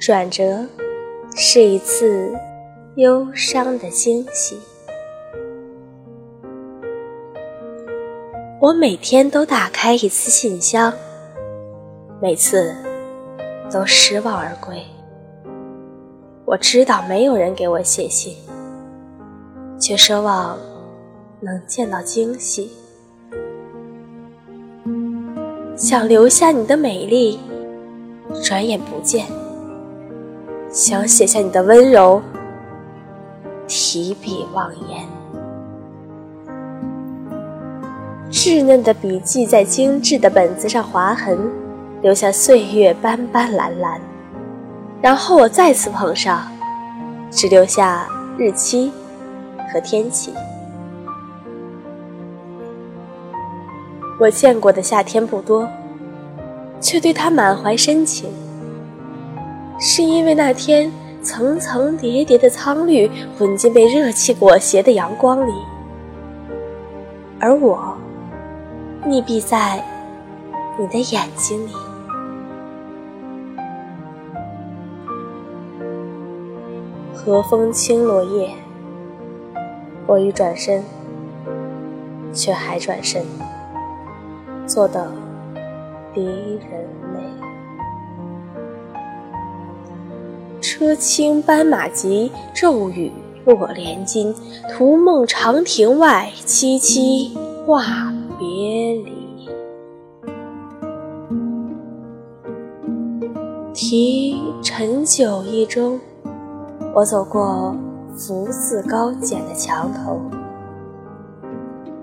转折是一次忧伤的惊喜。我每天都打开一次信箱，每次都失望而归。我知道没有人给我写信，却奢望能见到惊喜，想留下你的美丽，转眼不见。想写下你的温柔，提笔忘言。稚嫩的笔迹在精致的本子上划痕，留下岁月斑斑蓝蓝。然后我再次碰上，只留下日期和天气。我见过的夏天不多，却对它满怀深情。是因为那天层层叠叠的苍绿混进被热气裹挟的阳光里，而我溺毙在你的眼睛里。和风轻落叶，我欲转身，却还转身，做的离人泪。车轻斑马急，骤雨落连津。屠梦长亭外，萋萋话别离。题陈酒一盅，我走过福字高简的墙头。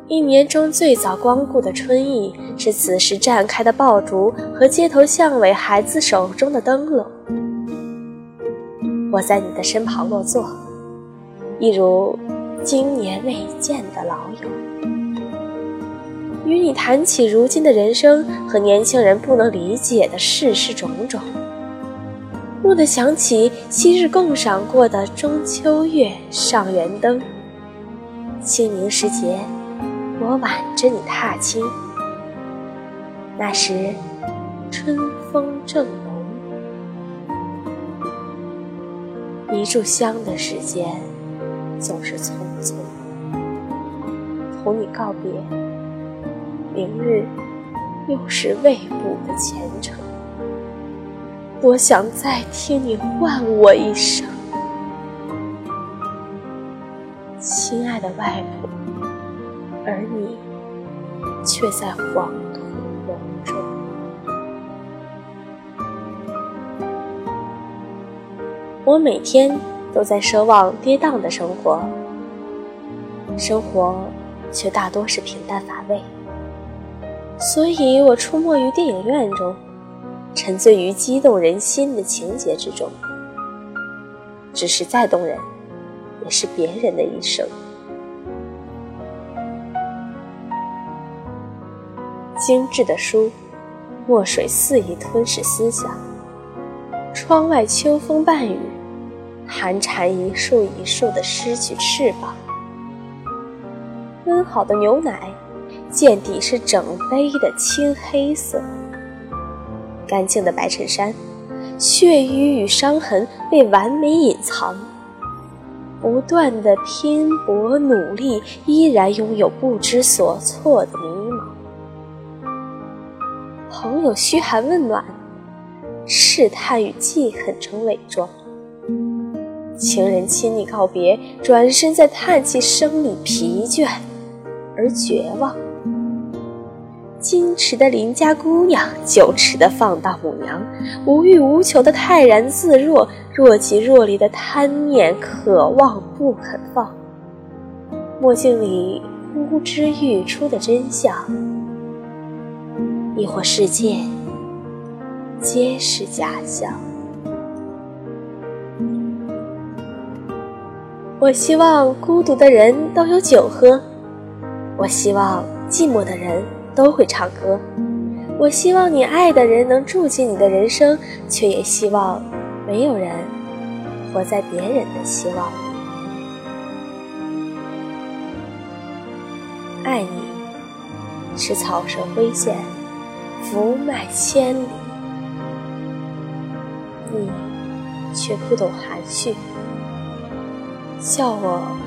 一年中最早光顾的春意，是此时绽开的爆竹和街头巷尾孩子手中的灯笼。我在你的身旁落座，一如经年未见的老友，与你谈起如今的人生和年轻人不能理解的世事种种，蓦地想起昔日共赏过的中秋月上元灯，清明时节，我挽着你踏青，那时春风正暖。一炷香的时间总是匆匆，同你告别，明日又是未卜的前程。多想再听你唤我一声，亲爱的外婆，而你却在黄我每天都在奢望跌宕的生活，生活却大多是平淡乏味，所以我出没于电影院中，沉醉于激动人心的情节之中。只是再动人，也是别人的一生。精致的书，墨水肆意吞噬思想。窗外秋风伴雨。寒蝉一树一树的失去翅膀，温好的牛奶，见底是整杯的青黑色。干净的白衬衫，血瘀与伤痕被完美隐藏。不断的拼搏努力，依然拥有不知所措的迷茫。朋友嘘寒问暖，试探与记恨成伪装。情人亲昵告别，转身在叹气声里疲倦而绝望。矜持的邻家姑娘，羞耻的放荡母娘，无欲无求的泰然自若，若即若离的贪念渴望不肯放。墨镜里呼之欲出的真相，亦或世界皆是假象？我希望孤独的人都有酒喝，我希望寂寞的人都会唱歌，我希望你爱的人能住进你的人生，却也希望没有人活在别人的希望。爱你是草蛇灰线，福脉千里，你却不懂含蓄，笑我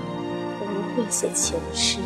不会写情诗。